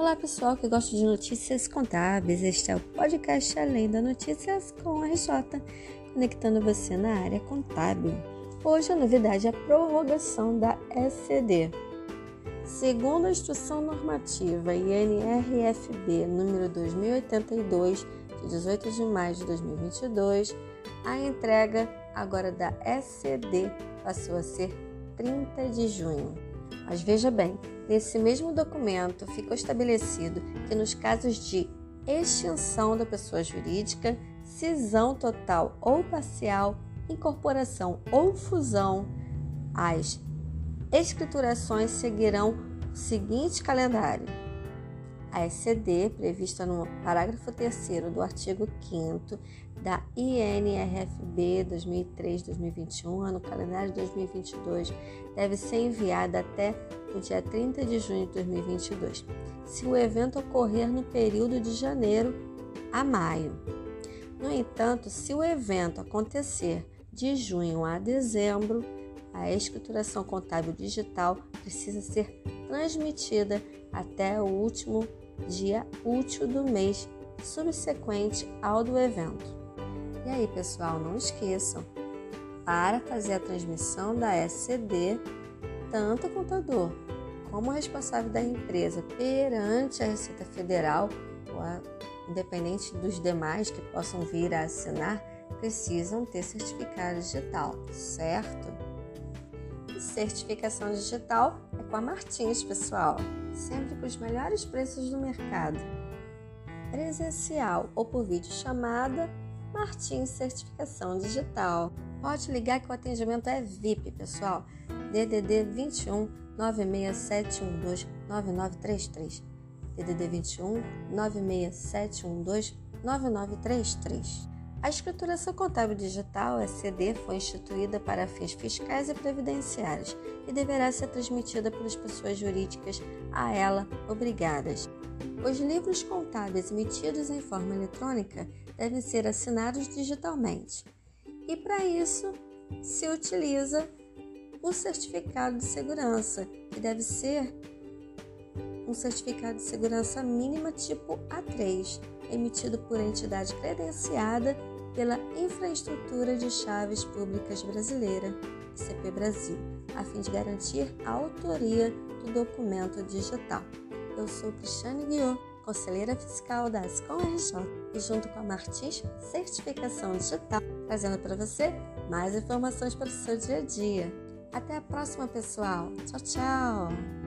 Olá pessoal que gosta de notícias contábeis, este é o podcast Além da Notícias com a RJ, conectando você na área contábil. Hoje a novidade é a prorrogação da SCD. Segundo a Instrução Normativa INRFB número 2082, de 18 de maio de 2022, a entrega agora da SCD passou a ser 30 de junho. Mas veja bem, nesse mesmo documento ficou estabelecido que nos casos de extinção da pessoa jurídica, cisão total ou parcial, incorporação ou fusão, as escriturações seguirão o seguinte calendário: a SCD, prevista no parágrafo 3 do artigo 5 da INRFB 2003-2021, ano calendário 2022, deve ser enviada até o dia 30 de junho de 2022, se o evento ocorrer no período de janeiro a maio. No entanto, se o evento acontecer de junho a dezembro, a escrituração contábil digital precisa ser transmitida até o último dia útil do mês subsequente ao do evento. E aí, pessoal, não esqueçam, para fazer a transmissão da SCD, tanto o contador como o responsável da empresa perante a Receita Federal, ou independente dos demais que possam vir a assinar, precisam ter certificado digital, certo? Certificação digital é com a Martins, pessoal sempre com os melhores preços do mercado. Presencial ou por vídeo chamada, Martins Certificação Digital. Pode ligar que o atendimento é VIP, pessoal. DDD 21 96712 9933. DDD 21 96712 9933. A escrituração contábil digital, SCD, foi instituída para fins fiscais e previdenciários e deverá ser transmitida pelas pessoas jurídicas a ela obrigadas. Os livros contábeis emitidos em forma eletrônica devem ser assinados digitalmente. E para isso se utiliza o certificado de segurança, que deve ser um certificado de segurança mínima tipo A3, emitido por entidade credenciada pela Infraestrutura de Chaves Públicas Brasileira, ICP Brasil, a fim de garantir a autoria do documento digital. Eu sou Cristiane Guiot, conselheira fiscal da Ascom RJ e junto com a Martins Certificação Digital, trazendo para você mais informações para o seu dia a dia. Até a próxima, pessoal. Tchau, tchau!